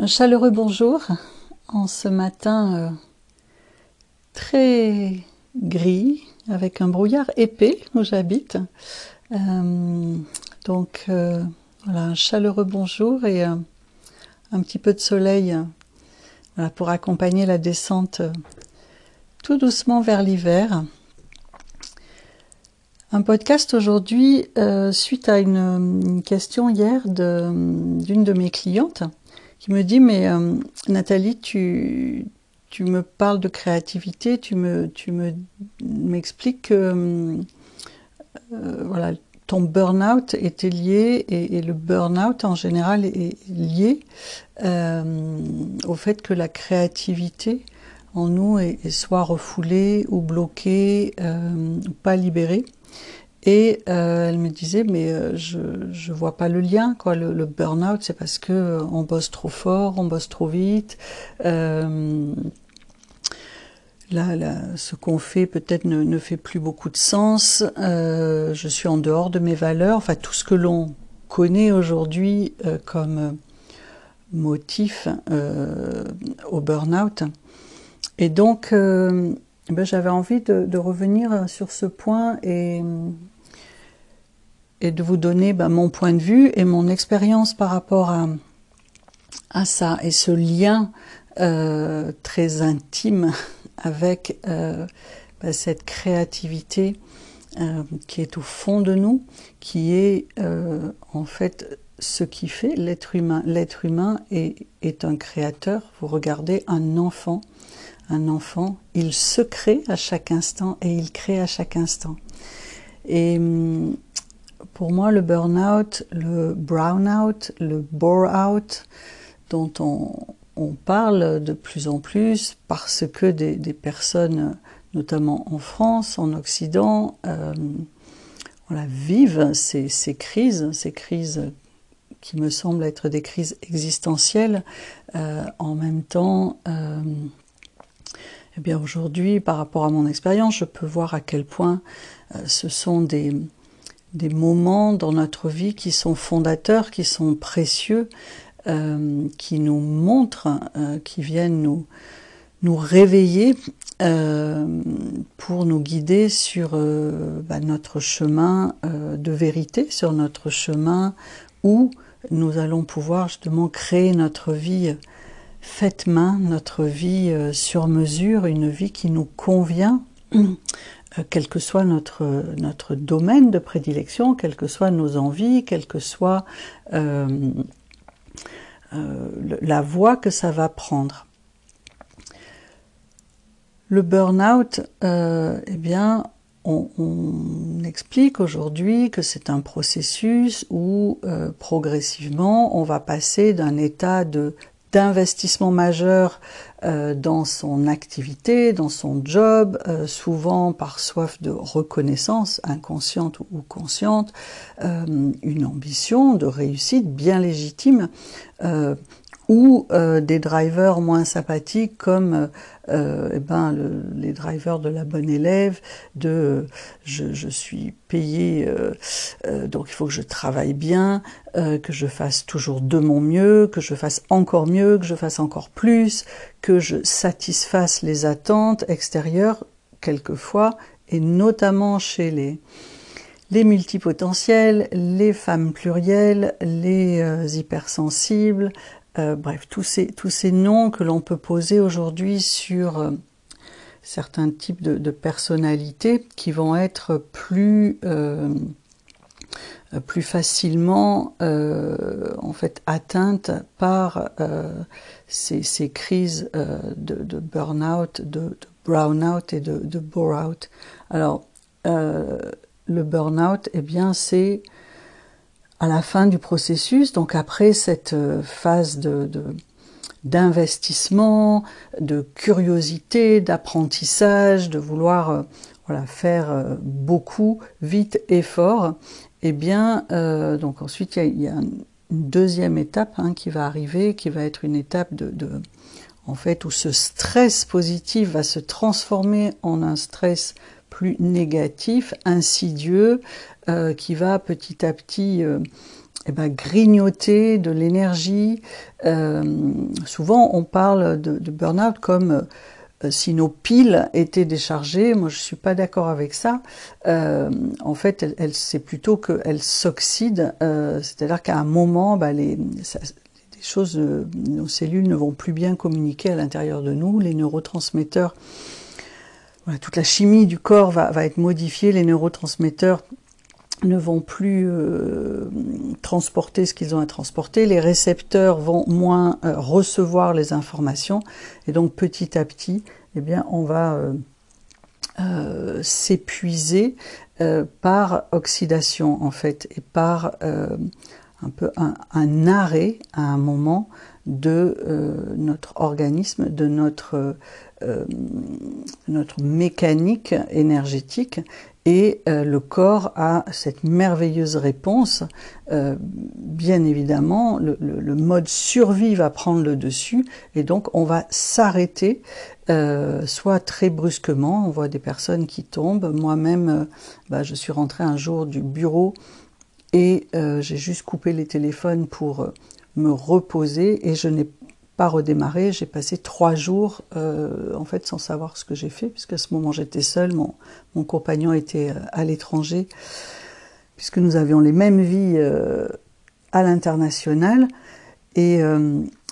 Un chaleureux bonjour en ce matin euh, très gris avec un brouillard épais où j'habite. Euh, donc euh, voilà, un chaleureux bonjour et un petit peu de soleil pour accompagner la descente tout doucement vers l'hiver. Un podcast aujourd'hui suite à une question hier d'une de mes clientes qui me dit mais euh, Nathalie, tu, tu me parles de créativité, tu me tu me m'expliques que euh, euh, voilà ton burn-out était lié et, le burn-out en général est lié au fait que la créativité en nous est, soit refoulée ou bloquée, pas libérée. Et euh, elle me disait, mais euh, je ne vois pas le lien. Quoi. Le, burn-out, c'est parce que euh, on bosse trop fort, on bosse trop vite. Euh, là, là, ce qu'on fait peut-être ne, fait plus beaucoup de sens. Je suis en dehors de mes valeurs. Enfin, tout ce que l'on connaît aujourd'hui comme motif au burn-out. Et donc, ben, j'avais envie de, de, revenir sur ce point et et de vous donner ben, mon point de vue et mon expérience par rapport à, à ça et ce lien euh, très intime avec euh, ben, cette créativité euh, qui est au fond de nous, qui est en fait ce qui fait l'être humain. L'être humain est, est un créateur. Vous regardez un enfant, un enfant, il se crée à chaque instant et il crée à chaque instant. Et hum, pour moi, le burn-out, le brown-out, le bore-out, dont on, parle de plus en plus parce que des, personnes, notamment en France, en Occident, euh, vivent ces, crises, ces crises qui me semblent être des crises existentielles, euh, en même temps. Euh, eh bien aujourd'hui, par rapport à mon expérience, je peux voir à quel point ce sont des, des moments dans notre vie qui sont fondateurs, qui sont précieux, euh, qui nous montrent, euh, qui viennent nous, nous réveiller euh, pour nous guider sur bah, notre chemin de vérité, sur notre chemin où nous allons pouvoir justement créer notre vie faite main, notre vie sur mesure, une vie qui nous convient quel que soit notre, domaine de prédilection, quelles que soient nos envies, quelle que soit euh, euh, la voie que ça va prendre. Le burn-out, euh, eh bien, on, explique aujourd'hui que c'est un processus où euh, progressivement on va passer d'un état de d'investissement majeur euh, dans son activité, dans son job, euh, souvent par soif de reconnaissance, inconsciente ou consciente, euh, une ambition de réussite bien légitime, ou euh, des drivers moins sympathiques comme euh, eh ben, le, les drivers de la bonne élève, de je, je suis payé, euh, euh, donc il faut que je travaille bien, euh, que je fasse toujours de mon mieux, que je fasse encore mieux, que je fasse encore plus, que je satisfasse les attentes extérieures quelquefois, et notamment chez les les multipotentiels, les femmes plurielles, les euh, hypersensibles, euh, bref, tous ces, tous ces noms que l'on peut poser aujourd'hui sur euh, certains types de, personnalités qui vont être plus, euh, facilement en fait atteintes par ces, crises de, burn-out, de, de brown-out et de, de bore-out. Alors, le burn-out, eh bien, c'est à la fin du processus, donc après cette euh, phase de, d'investissement, de curiosité, d'apprentissage, de vouloir euh, voilà faire euh, beaucoup vite et fort, eh bien donc ensuite il y a, il y a une deuxième étape hein, qui va arriver, qui va être une étape de, de en fait où ce stress positif va se transformer en un stress plus négatif, insidieux, euh, qui va petit à petit euh, eh ben, grignoter de l'énergie. souvent, on parle de, de burn-out comme euh, si nos piles étaient déchargées, moi je suis pas d'accord avec ça. Euh, en fait, elle, c'est plutôt qu'elles s'oxydent, euh, c'est-à-dire qu'à un moment, bah, les, choses, nos cellules ne vont plus bien communiquer à l'intérieur de nous, les neurotransmetteurs, toute la chimie du corps va être modifiée, les neurotransmetteurs ne vont plus euh, transporter ce qu'ils ont à transporter, les récepteurs vont moins euh, recevoir les informations, et donc petit à petit, eh bien, on va euh, s'épuiser par oxydation en fait, et par un peu arrêt à un moment de notre organisme, de notre mécanique énergétique euh, le corps a cette merveilleuse réponse. Euh, bien évidemment, le, mode survie va prendre le dessus et donc on va s'arrêter, euh, soit très brusquement. On voit des personnes qui tombent. Moi-même, bah, je suis rentrée un jour du bureau et j'ai juste coupé les téléphones pour me reposer et je n'ai pas redémarré. J'ai passé trois jours euh, en fait sans savoir ce que j'ai fait, puisque à ce moment j'étais seule, mon, mon compagnon était euh, à l'étranger, puisque nous avions les mêmes vies euh, à l'international. Et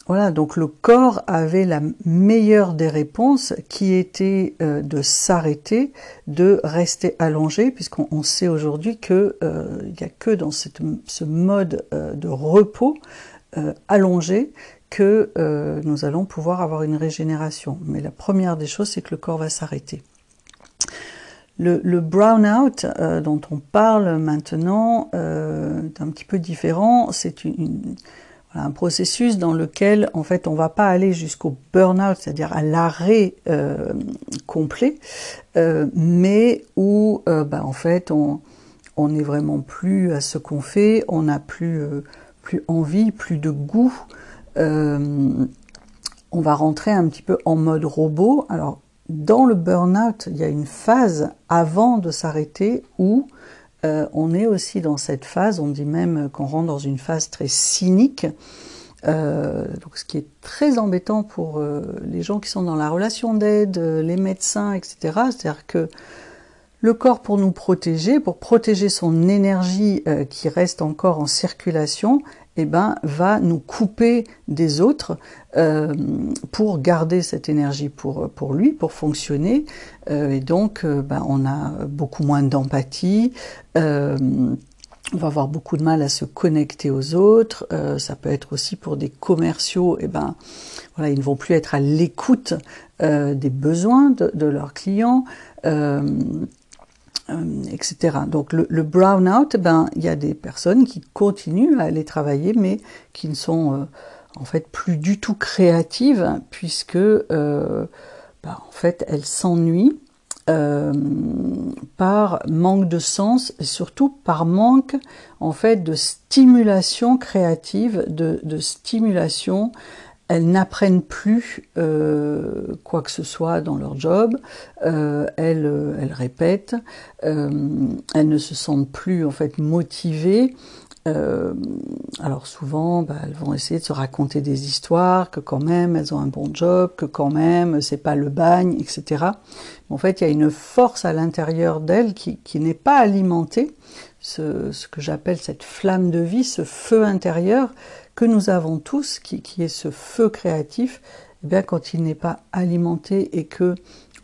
voilà, donc le corps avait la meilleure des réponses qui était de s'arrêter, de rester allongé, puisqu'on sait aujourd'hui qu'il n'y a que dans cette, ce mode de repos allongé que euh, nous allons pouvoir avoir une régénération. Mais la première des choses, c'est que le corps va s'arrêter. Le, brown-out euh, dont on parle maintenant euh, est un petit peu différent. C'est un processus dans lequel, en fait, on va pas aller jusqu'au burn-out, c'est-à-dire à, l'arrêt complet, mais où, bah, en fait, on n'est vraiment plus à ce qu'on fait, on n'a plus envie, plus de goût on va rentrer un petit peu en mode robot. Alors, dans le burn-out, il y a une phase avant de s'arrêter où euh, on est aussi dans cette phase, on dit même qu'on rentre dans une phase très cynique, euh, ce qui est très embêtant pour les gens qui sont dans la relation d'aide, les médecins, etc. C'est-à-dire que le corps pour nous protéger, pour protéger son énergie qui reste encore en circulation, eh ben, va nous couper des autres euh, pour garder cette énergie pour, pour lui, pour fonctionner. Euh, et donc, euh, ben, on a beaucoup moins d'empathie. on va avoir beaucoup de mal à se connecter aux autres. ça peut être aussi pour des commerciaux. Eh ben, voilà, ils ne vont plus être à l'écoute des besoins de, de leurs clients. Euh, etc. Donc le, brown-out, ben il y a des personnes qui continuent à aller travailler, mais qui ne sont euh, en fait plus du tout créatives, puisque euh, ben, en fait elles s'ennuient par manque de sens et surtout par manque en fait de stimulation créative, de stimulation elles n'apprennent plus euh, quoi que ce soit dans leur job, euh, elles, euh, elles, répètent, elles ne se sentent plus en fait motivées. Euh, alors souvent, bah, elles vont essayer de se raconter des histoires, que quand même elles ont un bon job, que quand même c'est pas le bagne, etc. En fait, il y a une force à l'intérieur d'elles qui, qui n'est pas alimentée, ce, que j'appelle cette flamme de vie, ce feu intérieur que nous avons tous, qui, qui est ce feu créatif, eh bien quand il n'est pas alimenté et que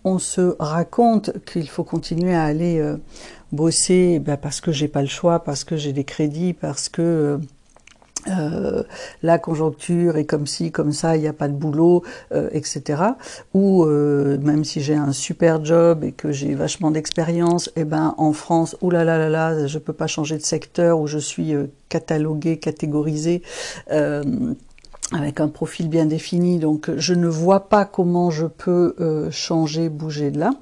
on se raconte qu'il faut continuer à aller euh, bosser, eh parce que j'ai pas le choix, parce que j'ai des crédits, parce que euh, euh, la conjoncture est comme ci, comme ça, il n'y a pas de boulot, euh, etc. Ou euh, même si j'ai un super job et que j'ai vachement d'expérience, eh ben en France, oulala là là là, je peux pas changer de secteur où je suis catalogué, catégorisé avec un profil bien défini, donc je ne vois pas comment je peux changer, bouger de là.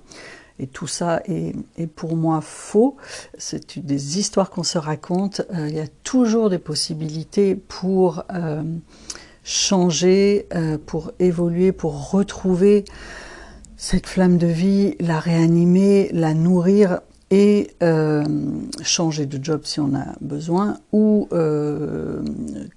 Et tout ça est, pour moi faux. C'est des histoires qu'on se raconte. Euh, il y a toujours des possibilités pour euh, changer, euh, pour évoluer, pour retrouver cette flamme de vie, la réanimer, la nourrir. et changer de job si on a besoin, ou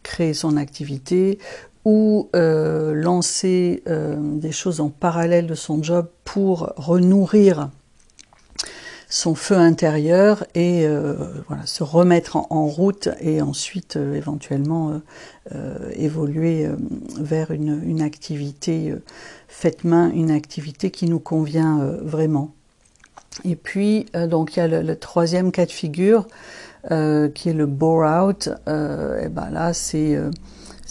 créer son activité, ou euh, lancer des choses en parallèle de son job pour renourrir son feu intérieur et voilà, se remettre en, route et ensuite éventuellement évoluer vers une, une activité faite main, une activité qui nous convient vraiment. Et puis, euh, donc, il y a le, troisième cas de figure, euh, qui est le bore out. Euh, et ben là, c'est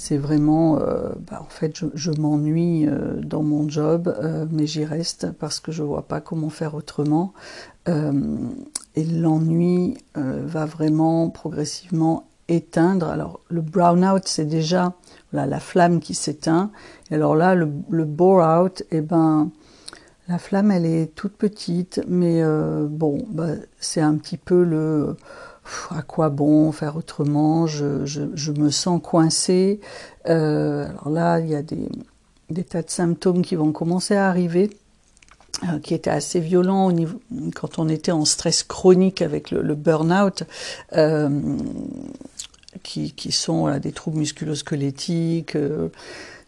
c'est vraiment, bah, en fait, je, m'ennuie dans mon job, mais j'y reste parce que je vois pas comment faire autrement. et l'ennui va vraiment progressivement éteindre. Alors, le brown out, c'est déjà la flamme qui s'éteint. Et alors là, le, le bore out, et eh ben, la flamme, elle est toute petite, mais euh, bon, bah, c'est un petit peu le à quoi bon faire autrement? Je, me sens coincée. Euh, alors là, il y a des, tas de symptômes qui vont commencer à arriver, euh, qui étaient assez violents au niveau, quand on était en stress chronique avec le, burn-out. Qui, sont des troubles musculosquelettiques,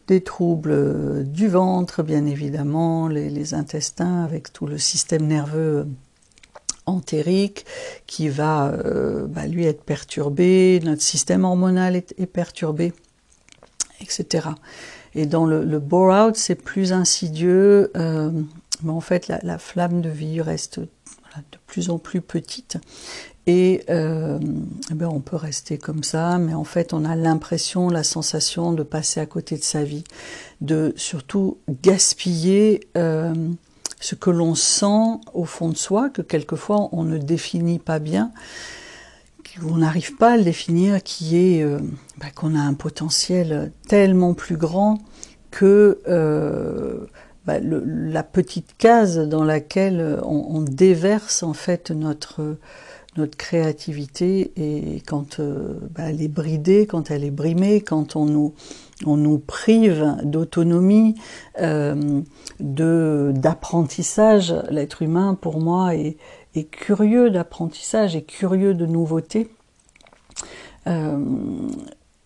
des troubles euh, du ventre, bien évidemment, les, intestins avec tout le système nerveux euh, entérique qui va euh, bah, lui être perturbé, notre système hormonal est, perturbé, etc. Et dans le, le bore-out, c'est plus insidieux, mais en fait la, la, flamme de vie reste de plus en plus petite et euh, eh ben on peut rester comme ça, mais en fait on a l'impression, la sensation de passer à côté de sa vie, de surtout gaspiller euh, ce que l'on sent au fond de soi, que quelquefois on ne définit pas bien, qu'on n'arrive pas à le définir, qui est euh, bah, qu'on a un potentiel tellement plus grand que euh, bah, la petite case dans laquelle on, on déverse en fait notre notre créativité et quand euh, bah, elle est bridée, quand elle est brimée, quand on nous, prive d'autonomie, euh, d'apprentissage, l'être humain pour moi est, curieux d'apprentissage, est curieux de nouveautés. Euh,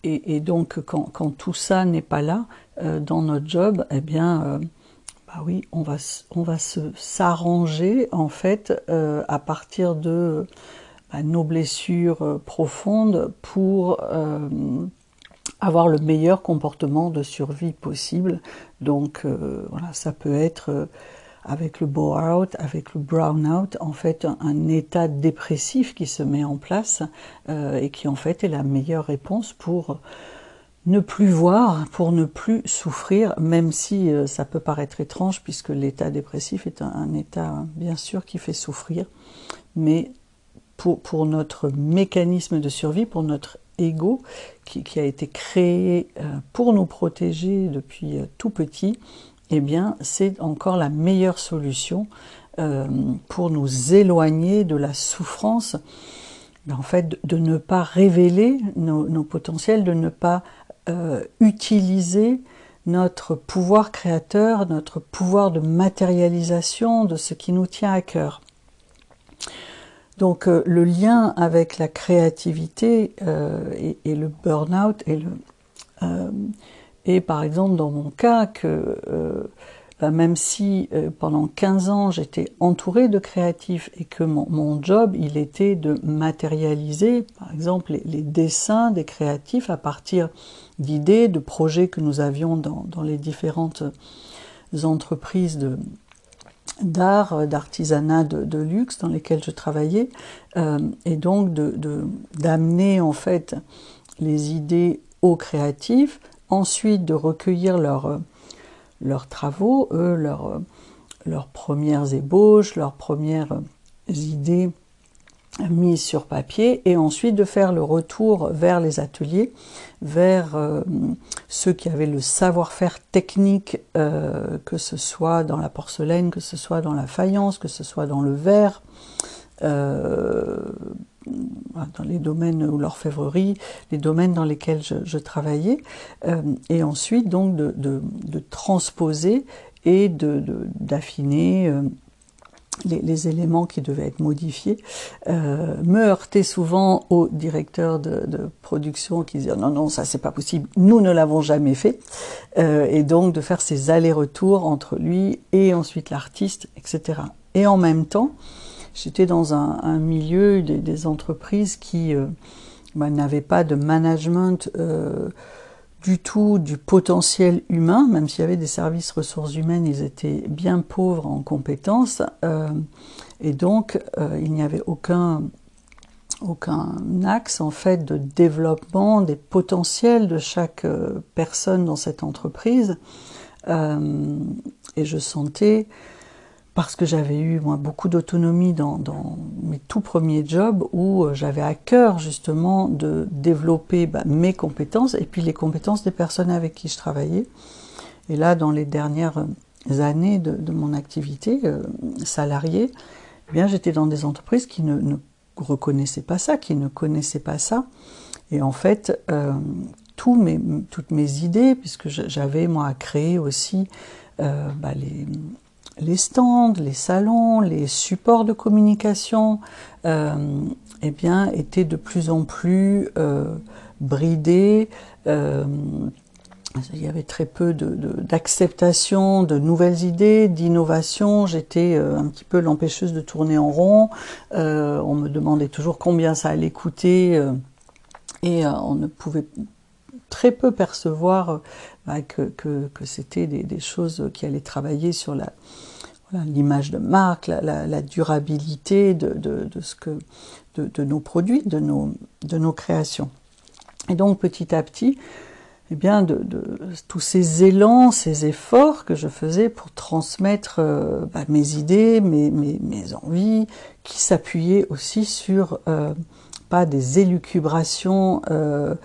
et, donc quand, tout ça n'est pas là dans notre job, eh bien bah oui, on va, on va se s'arranger en fait à partir de bah, nos blessures euh, profondes pour euh, avoir le meilleur comportement de survie possible. Donc euh, voilà, ça peut être avec le bore-out, avec le brown-out, en fait un, état dépressif qui se met en place et qui en fait est la meilleure réponse pour ne plus voir, pour ne plus souffrir, même si ça peut paraître étrange puisque l'état dépressif est un, un, état bien sûr qui fait souffrir, mais pour, notre mécanisme de survie, pour notre ego qui, a été créé euh, pour nous protéger depuis euh, tout petit, eh bien, c'est encore la meilleure solution euh, pour nous éloigner de la souffrance, ben, en fait, de, ne pas révéler nos, potentiels, de ne pas utiliser notre pouvoir créateur, notre pouvoir de matérialisation de ce qui nous tient à cœur. Donc euh, le lien avec la créativité euh, et, le burn-out et le euh, et par exemple dans mon cas que bah, même si pendant 15 ans j'étais entourée de créatifs et que mon, job il était de matérialiser par exemple les, dessins des créatifs à partir d'idées, de projets que nous avions dans, dans les différentes entreprises de, d'art, euh, d'artisanat de, luxe dans lesquels je travaillais, euh, et donc d'amener de, en fait les idées aux créatifs, ensuite de recueillir leurs leurs travaux, leurs, leurs premières ébauches, leurs premières idées mise sur papier et ensuite de faire le retour vers les ateliers, vers euh, ceux qui avaient le savoir-faire technique, euh, que ce soit dans la porcelaine, que ce soit dans la faïence, que ce soit dans le verre, euh, dans les domaines ou l'orfèvrerie, les domaines dans lesquels je, travaillais, et ensuite donc de, de transposer et d'affiner les, éléments qui devaient être modifiés, euh, me heurtaient souvent au directeur de, production qui disait non non ça c'est pas possible, nous ne l'avons jamais fait, euh, et donc de faire ces allers-retours entre lui et ensuite l'artiste, etc. Et en même temps, j'étais dans un, milieu des, entreprises qui euh, bah, n'avaient pas de management du tout du potentiel humain, même s'il y avait des services ressources humaines, ils étaient bien pauvres en compétences, euh, et donc euh, il n'y avait aucun aucun axe en fait de développement des potentiels de chaque euh, personne dans cette entreprise, et je sentais parce que j'avais eu beaucoup d'autonomie dans, mes tout premiers jobs où euh, j'avais à cœur justement de développer bah, mes compétences et puis les compétences des personnes avec qui je travaillais. Et là, dans les dernières années de, mon activité euh, salariée, eh bien j'étais dans des entreprises qui ne, reconnaissaient pas ça, qui ne connaissaient pas ça. Et en fait, euh, toutes mes idées, puisque j'avais moi à créer aussi bah, les les stands, les salons, les supports de communication, euh, eh bien, étaient de plus en plus euh, bridés. Euh, il y avait très peu d'acceptation de, nouvelles idées, d'innovation. J'étais un petit peu l'empêcheuse de tourner en rond. on me demandait toujours combien ça allait coûter et on ne pouvait très peu percevoir bah, que, c'était des, choses qui allaient travailler sur la, l'image de marque, la, durabilité de, ce que, de, nos produits, de nos, de nos créations. Et donc petit à petit, eh bien, de, tous ces élans, ces efforts que je faisais pour transmettre euh, bah, mes idées, mes, mes, mes envies, qui s'appuyaient aussi sur euh, pas des élucubrations euh,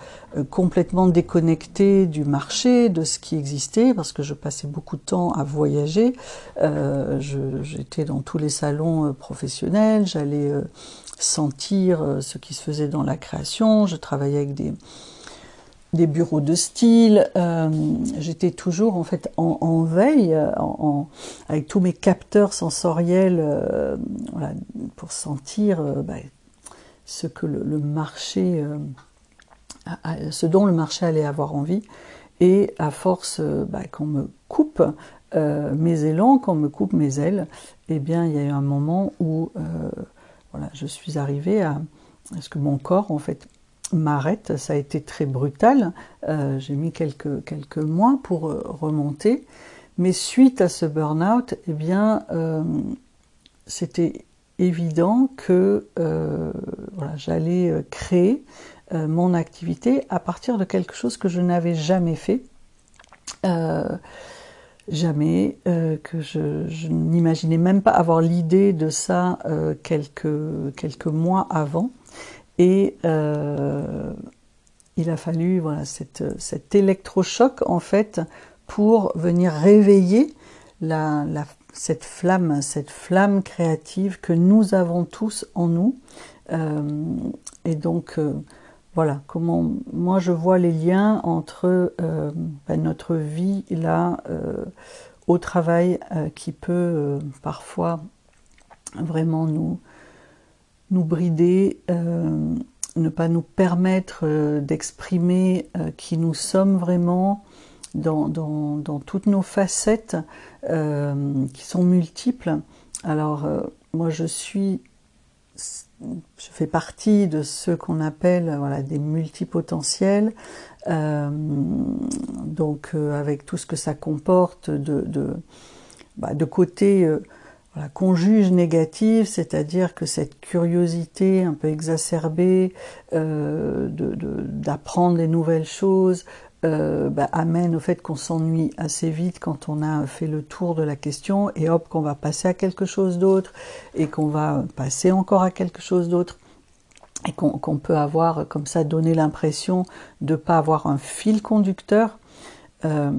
complètement déconnectées du marché, de ce qui existait, parce que je passais beaucoup de temps à voyager. Euh, J'étais dans tous les salons euh, professionnels, j'allais sentir ce qui se faisait dans la création, je travaillais avec des, bureaux de style. J'étais toujours en fait en, veille, avec tous mes capteurs sensoriels, pour sentir bah, ce que le, marché, euh, ce dont le marché allait avoir envie. Et à force euh, bah, qu'on me coupe euh, mes élans, qu'on me coupe mes ailes, eh bien, il y a eu un moment où voilà, je suis arrivée à, ce que mon corps, en fait, m'arrête. Ça a été très brutal. J'ai mis quelques, quelques mois pour remonter. Mais suite à ce burn-out, eh bien, c'était évident que euh, voilà, j'allais euh, créer euh, mon activité à partir de quelque chose que je n'avais jamais fait. jamais, que je, n'imaginais même pas avoir l'idée de ça quelques, quelques mois avant. Et il a fallu voilà, cette, cet électrochoc en fait pour venir réveiller la, la, cette flamme, cette flamme créative que nous avons tous en nous. Euh, et donc, euh, voilà, comment moi je vois les liens entre euh, ben, notre vie là au travail qui peut parfois vraiment nous, nous brider, ne pas nous permettre d'exprimer qui nous sommes vraiment, dans, dans, dans toutes nos facettes euh, qui sont multiples. Alors euh, moi je suis, je fais partie de ceux qu'on appelle voilà des multipotentiels. Euh, donc avec tout ce que ça comporte de, de, bah, de côté voilà, qu'on juge négative, c'est-à-dire que cette curiosité un peu exacerbée d'apprendre de, des nouvelles choses, euh, bah, amène au fait qu'on s'ennuie assez vite quand on a fait le tour de la question et hop qu'on va passer à quelque chose d'autre et qu'on va passer encore à quelque chose d'autre et qu'on peut avoir comme ça donner l'impression de pas avoir un fil conducteur. Euh,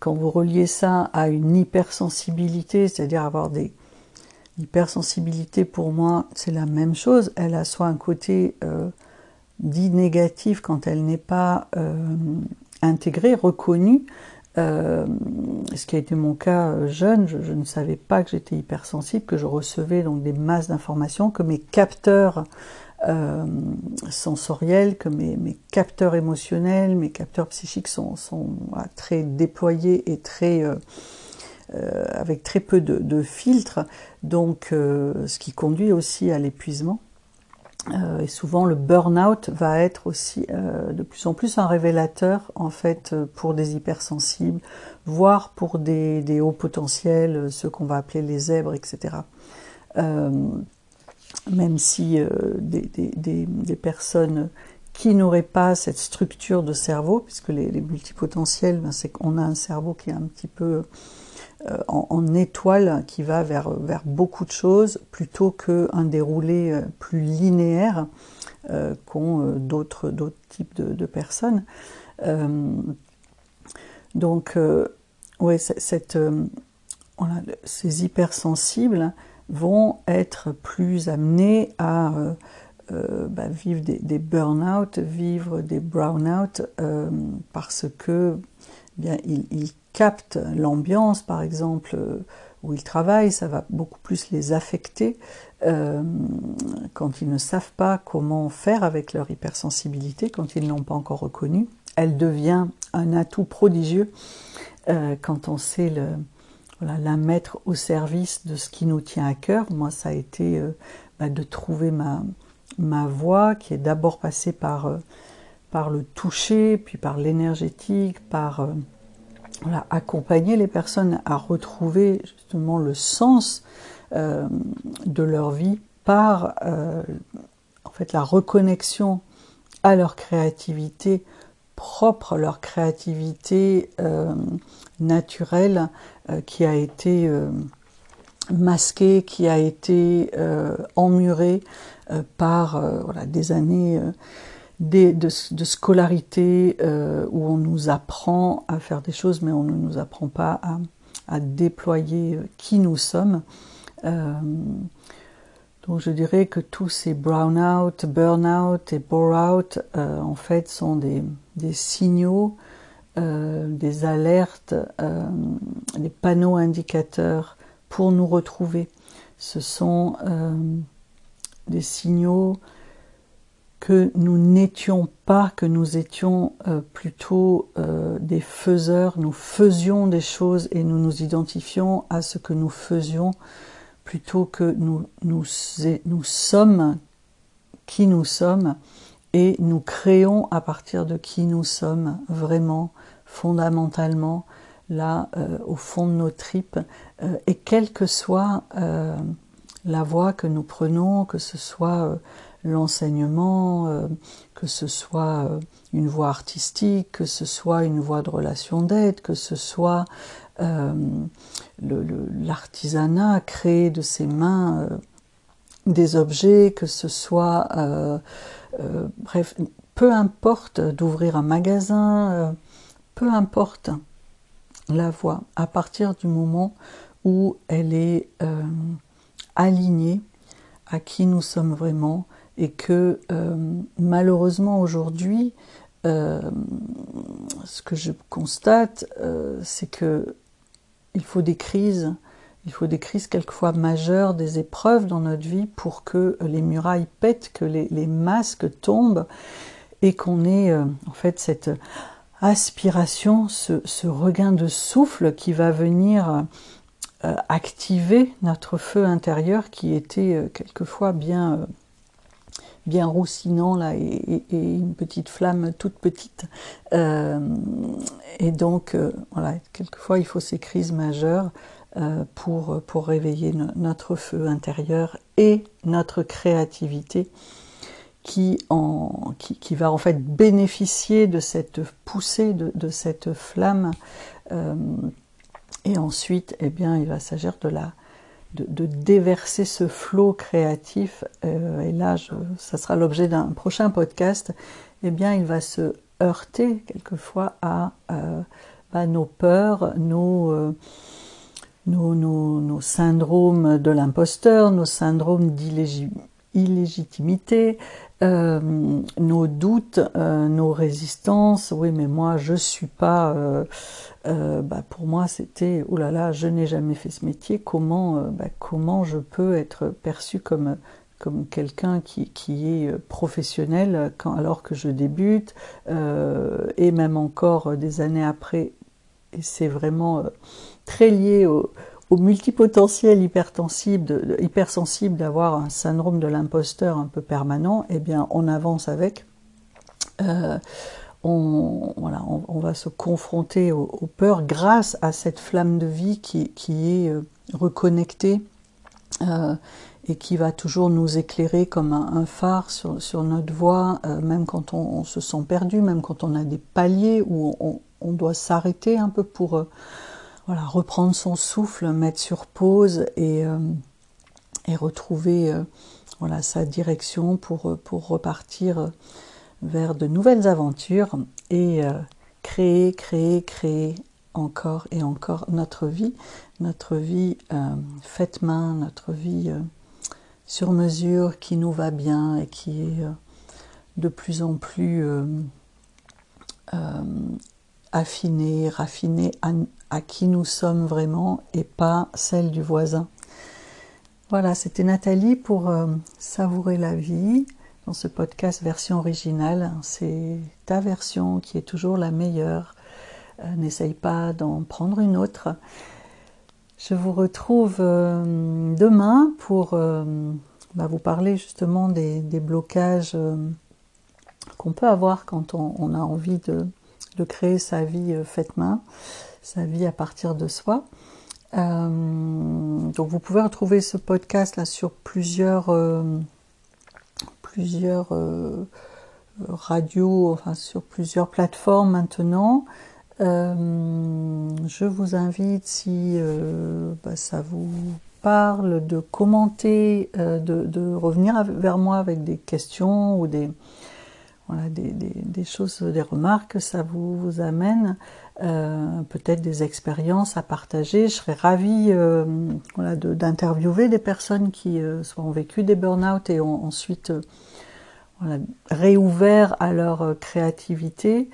quand vous reliez ça à une hypersensibilité, c'est-à-dire avoir des hypersensibilités pour moi, c'est la même chose. Elle a soit un côté euh, dit négative quand elle n'est pas euh, intégrée, reconnue, euh, ce qui a été mon cas euh, jeune, je, ne savais pas que j'étais hypersensible, que je recevais donc des masses d'informations, que mes capteurs sensoriels, que mes, capteurs émotionnels, mes capteurs psychiques sont, très déployés et très avec très peu de, de filtres, donc ce qui conduit aussi à l'épuisement. Euh, et souvent le burn-out va être aussi euh, de plus en plus un révélateur en fait euh, pour des hypersensibles, voire pour des, des hauts potentiels, ceux qu'on va appeler les zèbres, etc. même si des, des, des, personnes qui n'auraient pas cette structure de cerveau, puisque les, les multipotentiels, ben, c'est qu'on a un cerveau qui est un petit peu euh, en, étoile qui va vers, beaucoup de choses plutôt qu'un déroulé euh, plus linéaire euh, qu'ont d'autres, types de, personnes. donc, ouais, cette, ces hypersensibles vont être plus amenés à bah, vivre des, burn-out, vivre des brown-out, parce que ils, captent l'ambiance, par exemple, euh, où ils travaillent, ça va beaucoup plus les affecter euh, quand ils ne savent pas comment faire avec leur hypersensibilité, quand ils ne l'ont pas encore reconnue. Elle devient un atout prodigieux euh, quand on sait la mettre au service de ce qui nous tient à cœur. Moi, ça a été bah, de trouver ma, ma voie, qui est d'abord passée par, par le toucher, puis par l'énergétique, par accompagner les personnes à retrouver justement le sens euh, de leur vie par euh, en fait la reconnexion à leur créativité propre, leur créativité euh, naturelle qui a été masquée, qui a été emmurée par voilà, des années de, scolarité euh, où on nous apprend à faire des choses, mais on ne nous apprend pas à, déployer euh, qui nous sommes. Euh, donc je dirais que tous ces brown-out, burn-out et bore-out, en fait, sont des, signaux, des alertes, des panneaux indicateurs pour nous retrouver. Ce sont des signaux que nous n'étions pas, que nous étions euh, plutôt euh, des faiseurs, nous faisions des choses et nous nous identifions à ce que nous faisions plutôt que nous, nous, sommes qui nous sommes et nous créons à partir de qui nous sommes vraiment, fondamentalement, là, euh, au fond de nos tripes, et quelle que soit la voie que nous prenons, que ce soit l'enseignement, euh, que ce soit euh, une voie artistique, que ce soit une voie de relation d'aide, que ce soit euh, l'artisanat, créer de ses mains des objets, que ce soit, bref, peu importe d'ouvrir un magasin, peu importe la voie, à partir du moment où elle est alignée à qui nous sommes vraiment, et que euh, malheureusement aujourd'hui, euh, ce que je constate, euh, c'est que il faut des crises, il faut des crises quelquefois majeures, des épreuves dans notre vie pour que les murailles pètent, que les, masques tombent et qu'on ait en fait cette aspiration, ce, ce, regain de souffle qui va venir activer notre feu intérieur qui était quelquefois bien bien roussinant là et, une petite flamme toute petite. Euh, et donc euh, voilà, quelquefois il faut ces crises majeures euh, pour, pour réveiller notre feu intérieur et notre créativité qui, en, qui, va en fait bénéficier de cette poussée, de, cette flamme. et ensuite, eh bien, il va s'agir de la, de, déverser ce flot créatif, euh, et là ça sera l'objet d'un prochain podcast, eh bien il va se heurter quelquefois à euh, nos peurs, euh, nos, nos, nos, syndromes de l'imposteur, nos syndromes d'illégitimité, nos doutes, nos résistances. Oui, mais moi, je suis pas. Bah, pour moi, c'était oh là là, je n'ai jamais fait ce métier. Comment, bah, comment je peux être perçu comme comme quelqu'un qui, qui, est professionnel quand, alors que je débute, et même encore des années après. Et c'est vraiment très lié au, multipotentiel hypersensible, hypersensible d'avoir un syndrome de l'imposteur un peu permanent, eh bien, on avance avec. Euh, on, va se confronter aux, peurs grâce à cette flamme de vie qui, est euh, reconnectée euh, et qui va toujours nous éclairer comme un, phare sur, notre voie, même quand on, se sent perdu, même quand on a des paliers où on doit s'arrêter un peu pour reprendre son souffle, mettre sur pause et, euh, et retrouver euh, sa direction pour repartir vers de nouvelles aventures et euh, créer, créer, créer encore et encore notre vie, notre vie faite main, notre vie sur mesure qui nous va bien et qui est de plus en plus affinée, raffinée, à qui nous sommes vraiment et pas celle du voisin. Voilà, c'était Nathalie pour euh, savourer la vie dans ce podcast version originale. C'est ta version qui est toujours la meilleure. Euh, n'essaye pas d'en prendre une autre. Je vous retrouve euh, demain pour bah, vous parler justement des, blocages qu'on peut avoir quand on, a envie de, de créer sa vie faite main sa vie à partir de soi. Euh, donc vous pouvez retrouver ce podcast là sur plusieurs euh, plusieurs euh, radios, enfin sur plusieurs plateformes maintenant. je vous invite si bah, ça vous parle de commenter, de, revenir vers moi avec des questions ou des, voilà, des, choses, des remarques, ça vous, amène euh, peut-être des expériences à partager. Je serais ravie euh, d'interviewer des personnes qui euh, soit ont vécu des burn-out et ont ensuite réouvert à leur créativité.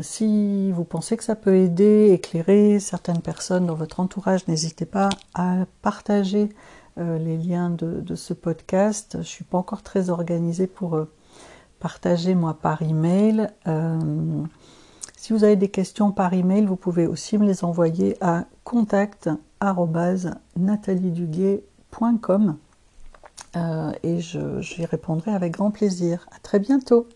si vous pensez que ça peut aider, éclairer certaines personnes dans votre entourage, n'hésitez pas à partager les liens de, de, ce podcast. Je suis pas encore très organisée pour partager moi par email. Euh, si vous avez des questions par email, vous pouvez aussi me les envoyer à contact@natalieduguet.com euh, et j'y répondrai avec grand plaisir. À très bientôt.